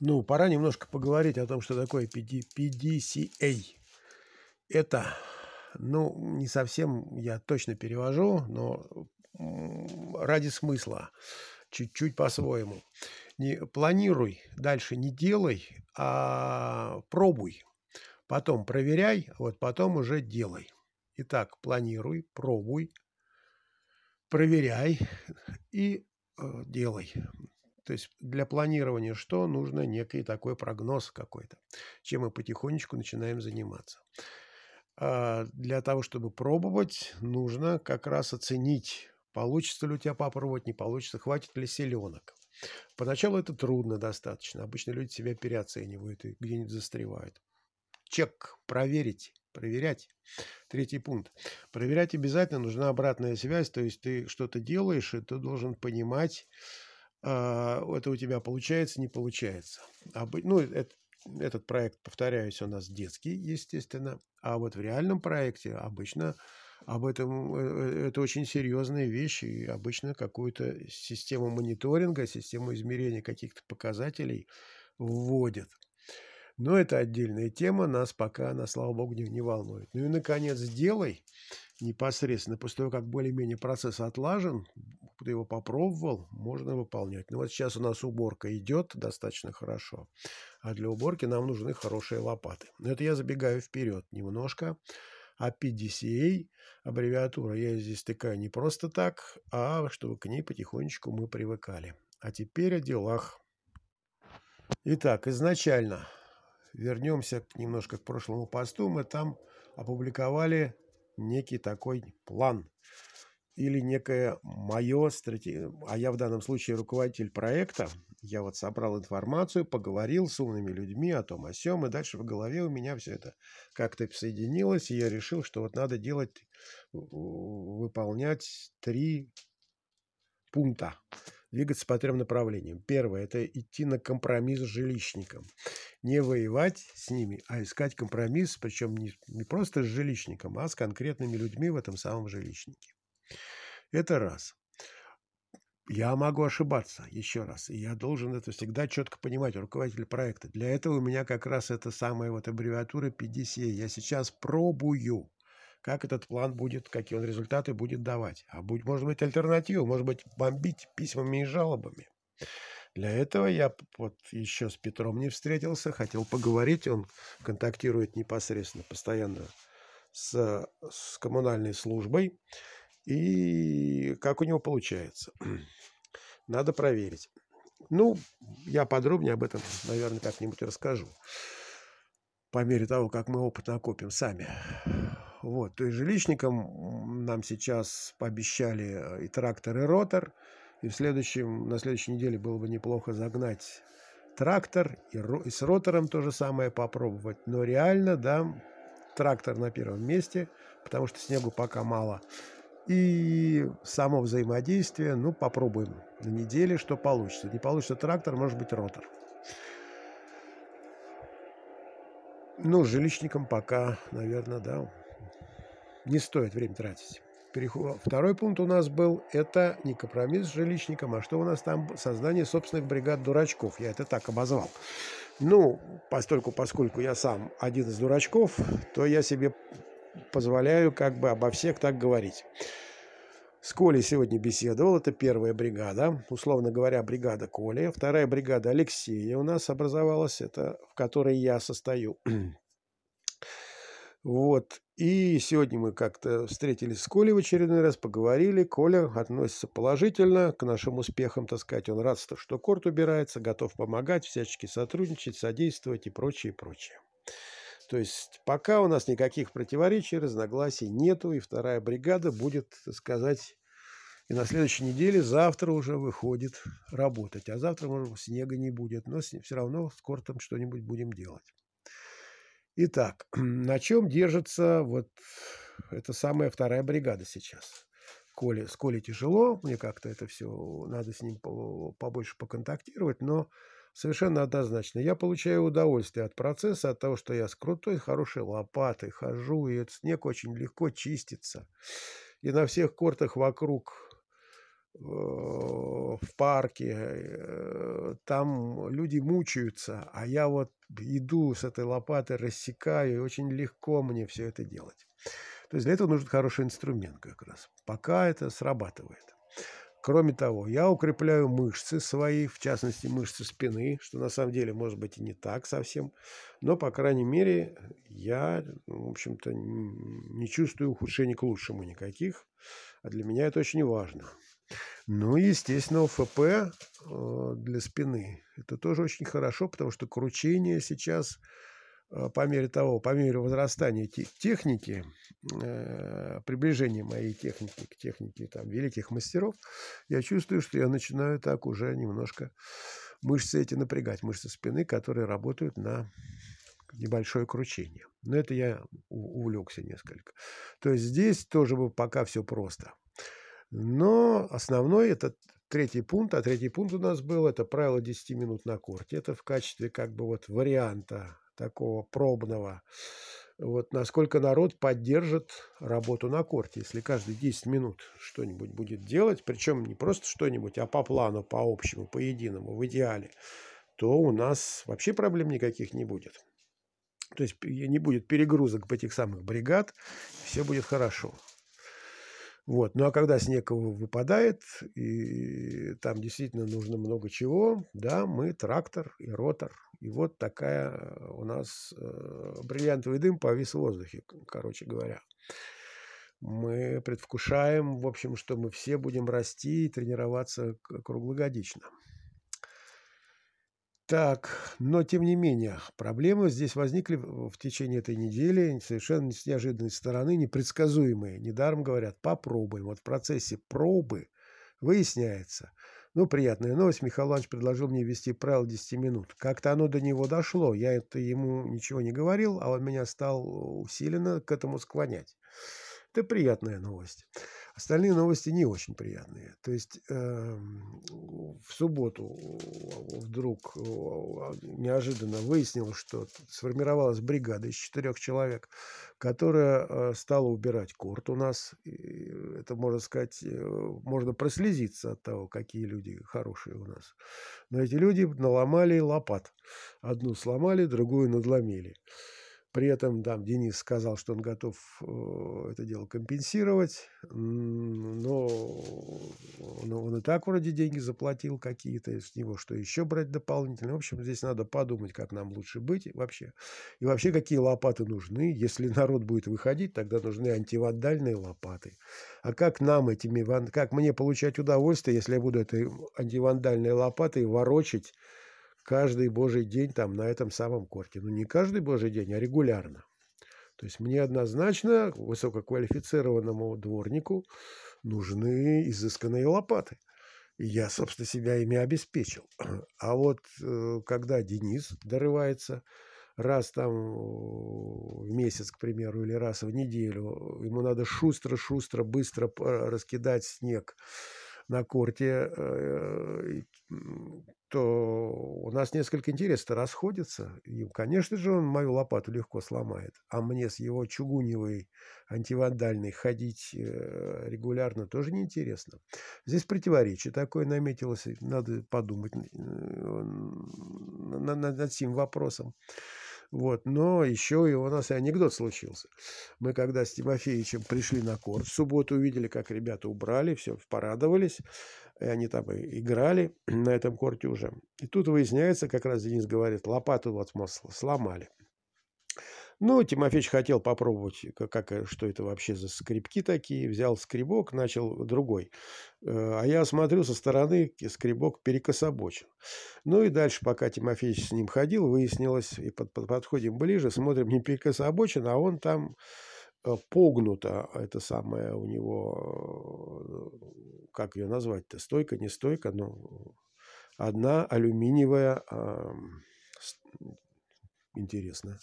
Ну, пора немножко поговорить о том, что такое PD, PDCA. Это, ну, не совсем я точно перевожу, но ради смысла, чуть-чуть по-своему. Не планируй, дальше не делай, а пробуй. Потом проверяй, вот потом уже делай. Итак, планируй, пробуй, проверяй и э, делай. То есть для планирования что нужно некий такой прогноз какой-то, чем мы потихонечку начинаем заниматься. А для того, чтобы пробовать, нужно как раз оценить, получится ли у тебя попробовать, не получится, хватит ли селенок. Поначалу это трудно достаточно. Обычно люди себя переоценивают и где-нибудь застревают. Чек, проверить, проверять. Третий пункт. Проверять обязательно нужна обратная связь, то есть ты что-то делаешь, и ты должен понимать, это у тебя получается, не получается. Ну, это, этот проект, повторяюсь, у нас детский, естественно, а вот в реальном проекте обычно об этом э, это очень серьезные вещи, и обычно какую-то систему мониторинга, систему измерения каких-то показателей вводят. Но это отдельная тема, нас пока, она, слава богу, не, не волнует. Ну и, наконец, сделай непосредственно, после того, как более-менее процесс отлажен, ты его попробовал, можно выполнять. Ну вот сейчас у нас уборка идет достаточно хорошо, а для уборки нам нужны хорошие лопаты. Но это я забегаю вперед немножко. А PDCA, аббревиатура, я здесь стыкаю не просто так, а чтобы к ней потихонечку мы привыкали. А теперь о делах. Итак, изначально вернемся немножко к прошлому посту. Мы там опубликовали некий такой план или некое мое стратегия, а я в данном случае руководитель проекта, я вот собрал информацию, поговорил с умными людьми о том, о сём, и дальше в голове у меня все это как-то соединилось, и я решил, что вот надо делать, выполнять три пункта, двигаться по трем направлениям. Первое – это идти на компромисс с жилищником. Не воевать с ними, а искать компромисс, причем не, не просто с жилищником, а с конкретными людьми в этом самом жилищнике. Это раз. Я могу ошибаться, еще раз. И я должен это всегда четко понимать, руководитель проекта. Для этого у меня как раз это самая вот аббревиатура PDCA. Я сейчас пробую, как этот план будет, какие он результаты будет давать. А будет, может быть, альтернатива, может быть, бомбить письмами и жалобами. Для этого я вот еще с Петром не встретился, хотел поговорить. Он контактирует непосредственно, постоянно с, с коммунальной службой. И как у него получается. Надо проверить. Ну, я подробнее об этом, наверное, как-нибудь расскажу. По мере того, как мы опыт накопим сами. Вот, то есть жилищникам нам сейчас пообещали и трактор, и ротор. И в следующем, на следующей неделе было бы неплохо загнать трактор и, и с ротором то же самое попробовать. Но реально, да, трактор на первом месте, потому что снегу пока мало. И само взаимодействие, ну, попробуем на неделе, что получится. Не получится трактор, может быть, ротор. Ну, жилищникам пока, наверное, да, не стоит время тратить. Второй пункт у нас был, это не компромисс с жилищником, а что у нас там? Создание собственных бригад дурачков. Я это так обозвал. Ну, постольку, поскольку я сам один из дурачков, то я себе позволяю как бы обо всех так говорить. С Колей сегодня беседовал. Это первая бригада, условно говоря, бригада Коли. Вторая бригада Алексея у нас образовалась, это в которой я состою. Вот. И сегодня мы как-то встретились с Колей в очередной раз, поговорили. Коля относится положительно к нашим успехам, так сказать. Он рад, что корт убирается, готов помогать, всячески сотрудничать, содействовать и прочее, прочее. То есть пока у нас никаких противоречий, разногласий нету, и вторая бригада будет, так сказать, и на следующей неделе завтра уже выходит работать. А завтра, может, снега не будет, но все равно с кортом что-нибудь будем делать. Итак, на чем держится вот эта самая вторая бригада сейчас? Коле, с Колей тяжело, мне как-то это все, надо с ним побольше поконтактировать, но совершенно однозначно. Я получаю удовольствие от процесса, от того, что я с крутой, хорошей лопатой хожу, и этот снег очень легко чистится. И на всех кортах вокруг в парке, э, там люди мучаются, а я вот иду с этой лопатой, рассекаю, и очень легко мне все это делать. То есть для этого нужен хороший инструмент как раз. Пока это срабатывает. Кроме того, я укрепляю мышцы свои, в частности мышцы спины, что на самом деле может быть и не так совсем, но, по крайней мере, я, в общем-то, не чувствую ухудшений к лучшему никаких, а для меня это очень важно. Ну естественно, ОФП э, для спины. Это тоже очень хорошо, потому что кручение сейчас Э, по мере того, по мере возрастания техники, э, приближения моей техники к технике там, великих мастеров, я чувствую, что я начинаю так уже немножко мышцы эти напрягать, мышцы спины, которые работают на небольшое кручение. Но это я увлекся несколько. То есть здесь тоже пока все просто. Но основной это третий пункт, а третий пункт у нас был, это правило 10 минут на корте. Это в качестве как бы вот варианта такого пробного, вот насколько народ поддержит работу на корте. Если каждые 10 минут что-нибудь будет делать, причем не просто что-нибудь, а по плану, по общему, по единому, в идеале, то у нас вообще проблем никаких не будет. То есть не будет перегрузок по этих самых бригад, все будет хорошо. Вот. Ну а когда снег выпадает, и там действительно нужно много чего, да, мы трактор и ротор. И вот такая у нас э, бриллиантовый дым повис в воздухе, короче говоря. Мы предвкушаем, в общем, что мы все будем расти и тренироваться круглогодично. Так, но тем не менее, проблемы здесь возникли в течение этой недели, совершенно с неожиданной стороны, непредсказуемые. Недаром говорят, попробуем. Вот в процессе пробы выясняется. Ну, приятная новость. Михаил Иванович предложил мне ввести правило 10 минут. Как-то оно до него дошло. Я это ему ничего не говорил, а он меня стал усиленно к этому склонять. Это приятная новость. Остальные новости не очень приятные. То есть э, в субботу вдруг неожиданно выяснилось, что сформировалась бригада из четырех человек, которая э, стала убирать корт у нас. И это, можно сказать, э, можно прослезиться от того, какие люди хорошие у нас. Но эти люди наломали лопат. Одну сломали, другую надломили. При этом там Денис сказал, что он готов э, это дело компенсировать, но, но он и так вроде деньги заплатил какие-то, с него что еще брать дополнительно. В общем, здесь надо подумать, как нам лучше быть вообще. И вообще, какие лопаты нужны. Если народ будет выходить, тогда нужны антивандальные лопаты. А как нам этими, как мне получать удовольствие, если я буду этой антивандальной лопатой ворочать каждый божий день там на этом самом корте. Ну, не каждый божий день, а регулярно. То есть мне однозначно, высококвалифицированному дворнику, нужны изысканные лопаты. И я, собственно, себя ими обеспечил. А вот э, когда Денис дорывается раз там в месяц, к примеру, или раз в неделю, ему надо шустро-шустро, быстро раскидать снег на корте, э, то у нас несколько интересов расходятся. И, конечно же, он мою лопату легко сломает. А мне с его чугуневой антивандальной ходить э, регулярно тоже неинтересно. Здесь противоречие такое наметилось. Надо подумать э, над, этим вопросом. Вот. Но еще и у нас и анекдот случился. Мы когда с Тимофеевичем пришли на корт, в субботу увидели, как ребята убрали, все, порадовались. И они там играли на этом корте уже. И тут выясняется, как раз Денис говорит, лопату вот сломали. Ну, Тимофеевич хотел попробовать, как, как, что это вообще за скребки такие. Взял скребок, начал другой. Э, а я смотрю со стороны, скребок перекособочен. Ну и дальше, пока Тимофеевич с ним ходил, выяснилось, и под, под, подходим ближе, смотрим, не перекособочен, а он там э, погнуто, это самое у него, э, как ее назвать-то, стойка, не стойка, но одна алюминиевая, интересно.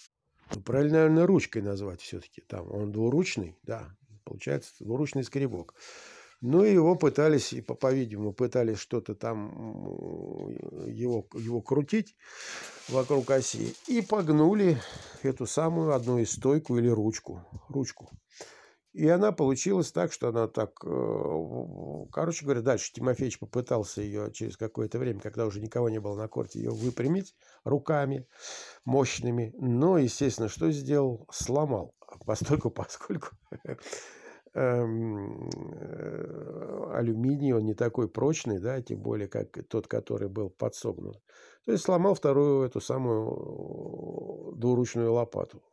Ну, правильно, наверное, ручкой назвать все-таки. Там он двуручный, да, получается двуручный скребок. Ну, и его пытались, по-видимому, пытались что-то там его, его крутить вокруг оси. И погнули эту самую одну из стойку или ручку. ручку. И она получилась так, что она так... Э, короче говоря, дальше Тимофеевич попытался ее через какое-то время, когда уже никого не было на корте, ее выпрямить руками мощными. Но, естественно, что сделал? Сломал. Постольку, поскольку эм, э, алюминий, он не такой прочный, да, тем более, как тот, который был подсогнут. То есть сломал вторую эту самую двуручную лопату.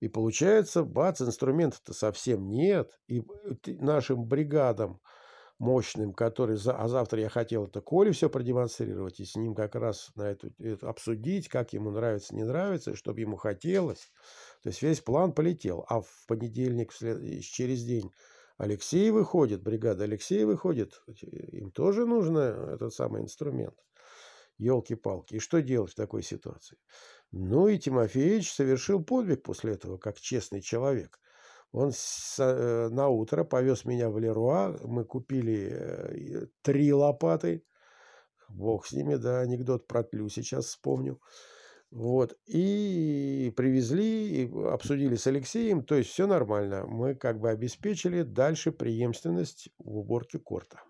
И получается, бац, инструментов-то совсем нет. И нашим бригадам мощным, который... За... А завтра я хотел это Коле все продемонстрировать и с ним как раз на эту, это обсудить, как ему нравится, не нравится, чтобы ему хотелось. То есть весь план полетел. А в понедельник, вслед... через день Алексей выходит, бригада Алексей выходит, им тоже нужен этот самый инструмент. Елки-палки. И что делать в такой ситуации? Ну и Тимофеевич совершил подвиг после этого, как честный человек. Он с, э, на утро повез меня в Леруа. Мы купили э, три лопаты. Бог с ними, да, анекдот про тлю сейчас вспомню. Вот. И привезли, и обсудили с Алексеем. То есть все нормально. Мы как бы обеспечили дальше преемственность в уборке корта.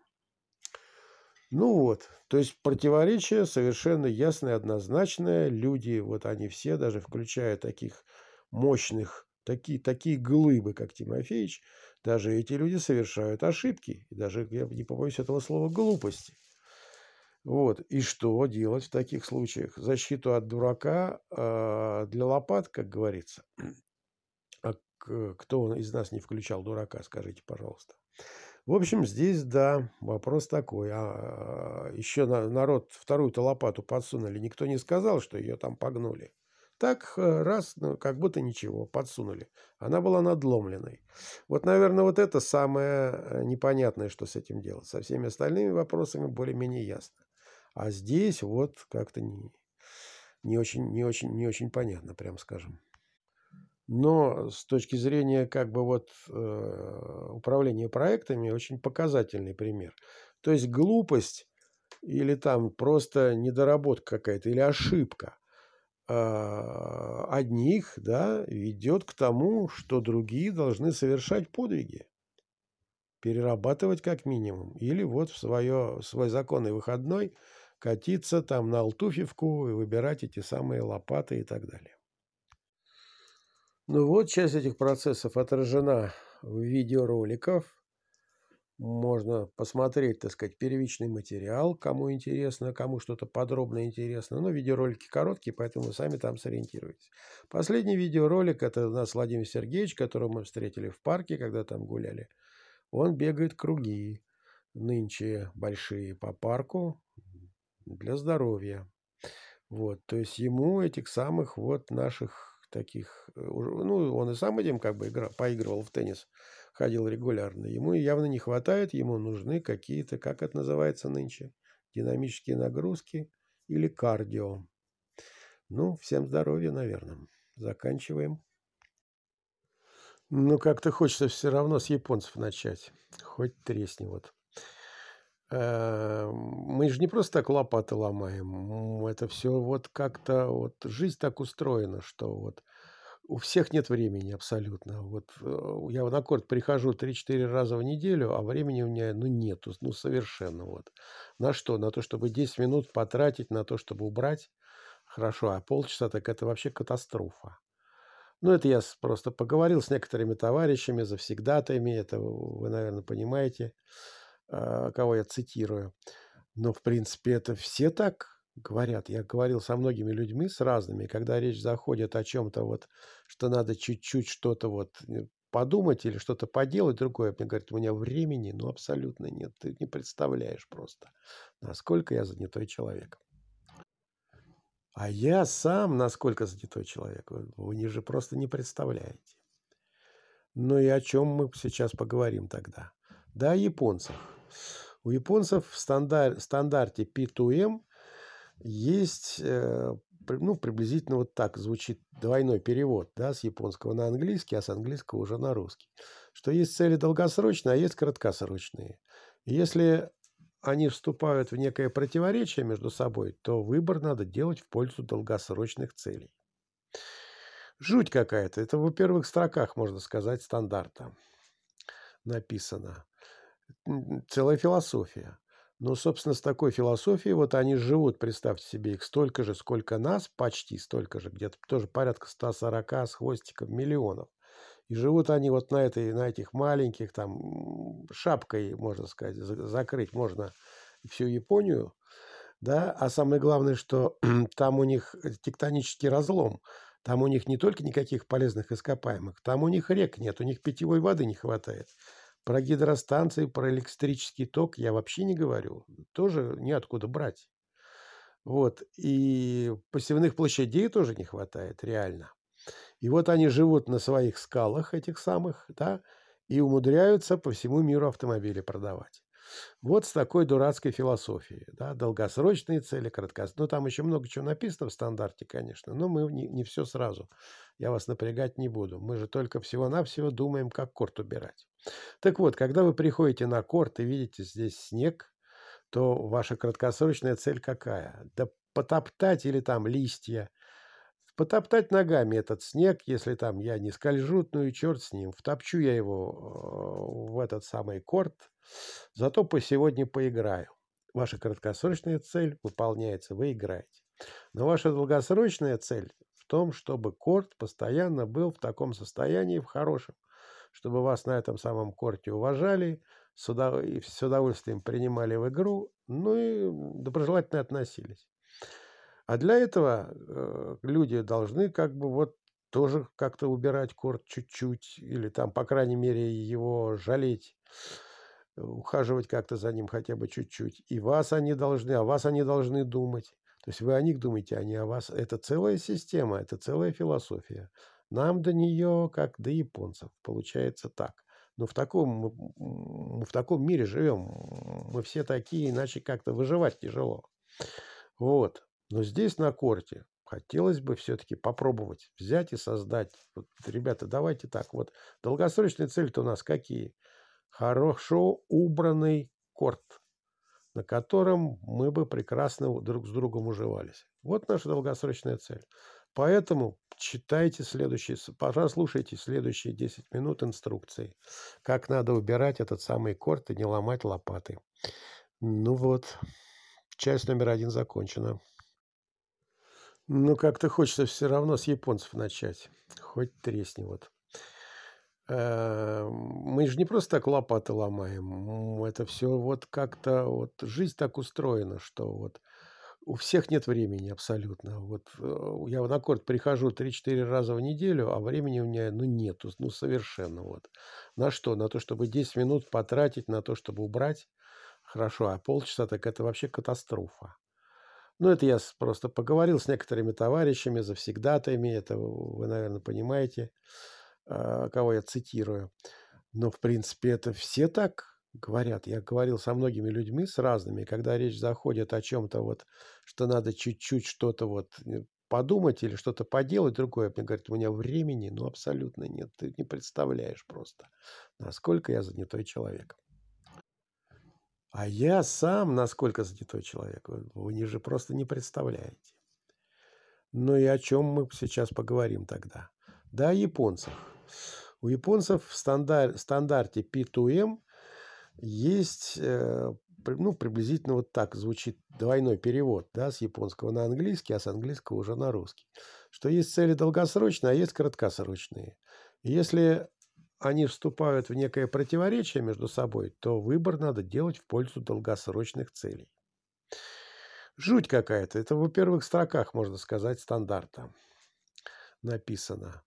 Ну вот, то есть противоречие совершенно ясное, однозначное. Люди, вот они все, даже включая таких мощных, такие, такие глыбы, как Тимофеевич, даже эти люди совершают ошибки. И даже, я не побоюсь этого слова, глупости. Вот. И что делать в таких случаях? Защиту от дурака э, для лопат, как говорится. А кто из нас не включал дурака, скажите, пожалуйста. В общем, здесь, да, вопрос такой. А, еще народ вторую-то лопату подсунули. Никто не сказал, что ее там погнули. Так э, раз, ну, как будто ничего, подсунули. Она была надломленной. Вот, наверное, вот это самое э, непонятное, что с этим делать. Со всеми остальными вопросами более-менее ясно. А здесь вот как-то не, не, очень, не, очень, не очень понятно, прям скажем. Но с точки зрения как бы вот э, управления проектами очень показательный пример. То есть глупость или там просто недоработка какая-то или ошибка э, одних да, ведет к тому, что другие должны совершать подвиги. Перерабатывать как минимум. Или вот в свое, свой законный выходной катиться там на Алтуфьевку и выбирать эти самые лопаты и так далее. Ну вот, часть этих процессов отражена в видеороликах. Можно посмотреть, так сказать, первичный материал, кому интересно, кому что-то подробно интересно. Но видеоролики короткие, поэтому вы сами там сориентируетесь. Последний видеоролик – это у нас Владимир Сергеевич, которого мы встретили в парке, когда там гуляли. Он бегает круги, нынче большие по парку для здоровья. Вот, то есть ему этих самых вот наших таких, э, ну, он и сам этим как бы играл, поигрывал в теннис, ходил регулярно. Ему явно не хватает, ему нужны какие-то, как это называется нынче, динамические нагрузки или кардио. Ну, всем здоровья, наверное. Заканчиваем. Ну, как-то хочется все равно с японцев начать. Хоть тресни вот. Э, мы же не просто так лопаты ломаем. Это все вот как-то вот жизнь так устроена, что вот у всех нет времени абсолютно. Вот э, я на корт прихожу 3-4 раза в неделю, а времени у меня ну нету, ну совершенно вот. На что? На то, чтобы 10 минут потратить на то, чтобы убрать. Хорошо, а полчаса так это вообще катастрофа. Ну, это я просто поговорил с некоторыми товарищами, завсегдатаями, это вы, наверное, понимаете. А, кого я цитирую. Но, в принципе, это все так говорят. Я говорил со многими людьми, с разными, когда речь заходит о чем-то вот, что надо чуть-чуть что-то вот э, подумать или что-то поделать другое. Мне говорят, у меня времени, ну, абсолютно нет. Ты не представляешь просто, насколько я занятой человек. А я сам насколько занятой человек, вы не же просто не представляете. Ну и о чем мы сейчас поговорим тогда? Да, о японцах. У японцев в стандар, стандарте P2M есть э, ну, приблизительно вот так звучит двойной перевод да, с японского на английский, а с английского уже на русский. Что есть цели долгосрочные, а есть краткосрочные. Если они вступают в некое противоречие между собой, то выбор надо делать в пользу долгосрочных целей. Жуть какая-то. Это в первых строках, можно сказать, стандарта. написано. Целая философия. Ну, собственно, с такой философией вот они живут, представьте себе, их столько же, сколько нас, почти столько же, где-то тоже порядка 140 с хвостиком миллионов. И живут они вот на, этой, на этих маленьких, там, шапкой, можно сказать, закрыть можно всю Японию, да, а самое главное, что там у них тектонический разлом, там у них не только никаких полезных ископаемых, там у них рек нет, у них питьевой воды не хватает. Про гидростанции, про электрический ток я вообще не говорю. Тоже неоткуда брать. Вот. И посевных площадей тоже не хватает, реально. И вот они живут на своих скалах этих самых, да, и умудряются по всему миру автомобили продавать. Вот с такой дурацкой философией. Да, долгосрочные цели, краткосрочные. Ну, там еще много чего написано в стандарте, конечно, но мы не, не все сразу. Я вас напрягать не буду. Мы же только всего-навсего думаем, как корт убирать. Так вот, когда вы приходите на корт и видите здесь снег, то ваша краткосрочная цель какая? Да потоптать или там листья, потоптать ногами этот снег, если там я не скольжу, ну и черт с ним, втопчу я его э, в этот самый корт, зато по сегодня поиграю. Ваша краткосрочная цель выполняется, вы играете. Но ваша долгосрочная цель в том, чтобы корт постоянно был в таком состоянии, в хорошем, чтобы вас на этом самом корте уважали, с, удовольствием принимали в игру, ну и доброжелательно относились. А для этого э, люди должны как бы вот тоже как-то убирать корт чуть-чуть, или там, по крайней мере, его жалеть, ухаживать как-то за ним хотя бы чуть-чуть. И вас они должны, а вас они должны думать. То есть вы о них думаете, а не о вас. Это целая система, это целая философия. Нам до нее, как до японцев, получается так. Но в таком, мы в таком мире живем. Мы все такие, иначе как-то выживать тяжело. Вот. Но здесь, на корте, хотелось бы все-таки попробовать взять и создать. Вот, ребята, давайте так. Вот долгосрочные цели-то у нас какие? Хорошо убранный корт, на котором мы бы прекрасно друг с другом уживались. Вот наша долгосрочная цель. Поэтому читайте следующие, прослушайте следующие 10 минут инструкции, как надо убирать этот самый корт и не ломать лопаты. Ну вот, часть номер один закончена. Ну, как-то хочется все равно с японцев начать. Хоть тресни вот. Э, мы же не просто так лопаты ломаем. Это все вот как-то вот жизнь так устроена, что вот у всех нет времени абсолютно. Вот э, я на корт прихожу 3-4 раза в неделю, а времени у меня ну нету, ну совершенно вот. На что? На то, чтобы 10 минут потратить на то, чтобы убрать. Хорошо, а полчаса так это вообще катастрофа. Ну, это я просто поговорил с некоторыми товарищами, завсегдатаями, это вы, наверное, понимаете, а, кого я цитирую. Но, в принципе, это все так говорят. Я говорил со многими людьми, с разными, когда речь заходит о чем-то вот, что надо чуть-чуть что-то вот э, подумать или что-то поделать другое. Мне говорят, у меня времени, ну, абсолютно нет. Ты не представляешь просто, насколько я занятой человек. А я сам, насколько занятой человек, вы не же просто не представляете. Ну и о чем мы сейчас поговорим тогда? Да, о японцах. У японцев в стандар, стандарте P2M есть, э, ну, приблизительно вот так звучит двойной перевод, да, с японского на английский, а с английского уже на русский. Что есть цели долгосрочные, а есть краткосрочные. если они вступают в некое противоречие между собой, то выбор надо делать в пользу долгосрочных целей. Жуть какая-то. Это в первых строках, можно сказать, стандарта написано.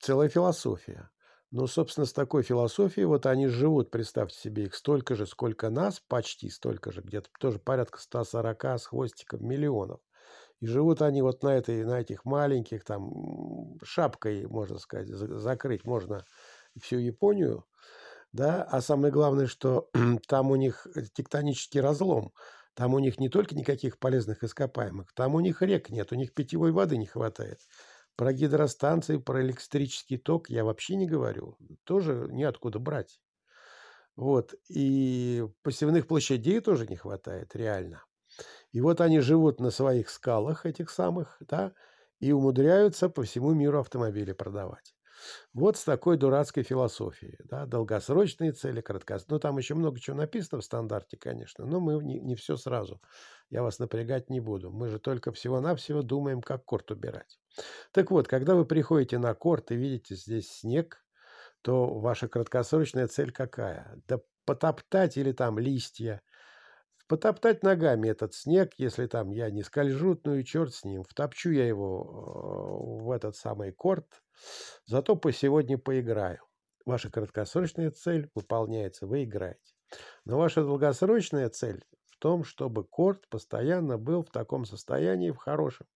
Целая философия. Но, собственно, с такой философией вот они живут, представьте себе, их столько же, сколько нас, почти столько же, где-то тоже порядка 140 с хвостиком миллионов. И живут они вот на, этой, на этих маленьких, там, шапкой, можно сказать, закрыть можно всю Японию, да, а самое главное, что там у них тектонический разлом, там у них не только никаких полезных ископаемых, там у них рек нет, у них питьевой воды не хватает. Про гидростанции, про электрический ток я вообще не говорю, тоже неоткуда брать. Вот, и посевных площадей тоже не хватает, реально. И вот они живут на своих скалах этих самых, да, и умудряются по всему миру автомобили продавать. Вот с такой дурацкой философией. Да? Долгосрочные цели, краткосрочные. Ну, там еще много чего написано в стандарте, конечно, но мы не, не все сразу. Я вас напрягать не буду. Мы же только всего-навсего думаем, как корт убирать. Так вот, когда вы приходите на корт и видите здесь снег, то ваша краткосрочная цель какая? Да потоптать или там листья, потоптать ногами этот снег, если там я не скольжу, ну и черт с ним, втопчу я его э, в этот самый корт, зато по сегодня поиграю. Ваша краткосрочная цель выполняется, вы играете. Но ваша долгосрочная цель в том, чтобы корт постоянно был в таком состоянии, в хорошем,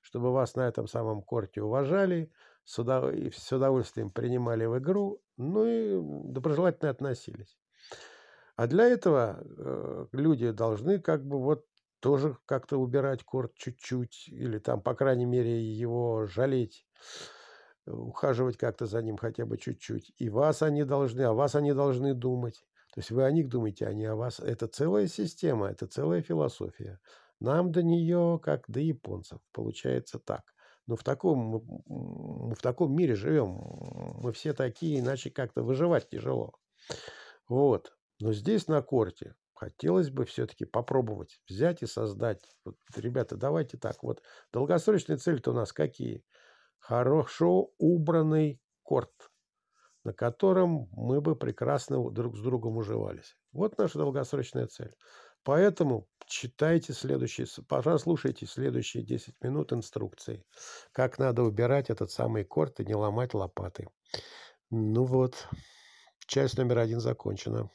чтобы вас на этом самом корте уважали, с удовольствием принимали в игру, ну и доброжелательно относились. А для этого э, люди должны как бы вот тоже как-то убирать корт чуть-чуть, или там, по крайней мере, его жалеть, ухаживать как-то за ним хотя бы чуть-чуть. И вас они должны, о вас они должны думать. То есть вы о них думаете, а не о вас. Это целая система, это целая философия. Нам до нее, как до японцев, получается так. Но в таком, мы в таком мире живем. Мы все такие, иначе как-то выживать тяжело. Вот. Но здесь на корте хотелось бы все-таки попробовать взять и создать. Вот, ребята, давайте так. Вот долгосрочные цели-то у нас какие? Хорошо убранный корт, на котором мы бы прекрасно друг с другом уживались. Вот наша долгосрочная цель. Поэтому читайте следующие, пожалуйста, слушайте следующие 10 минут инструкции, как надо убирать этот самый корт и не ломать лопаты. Ну вот, часть номер один закончена.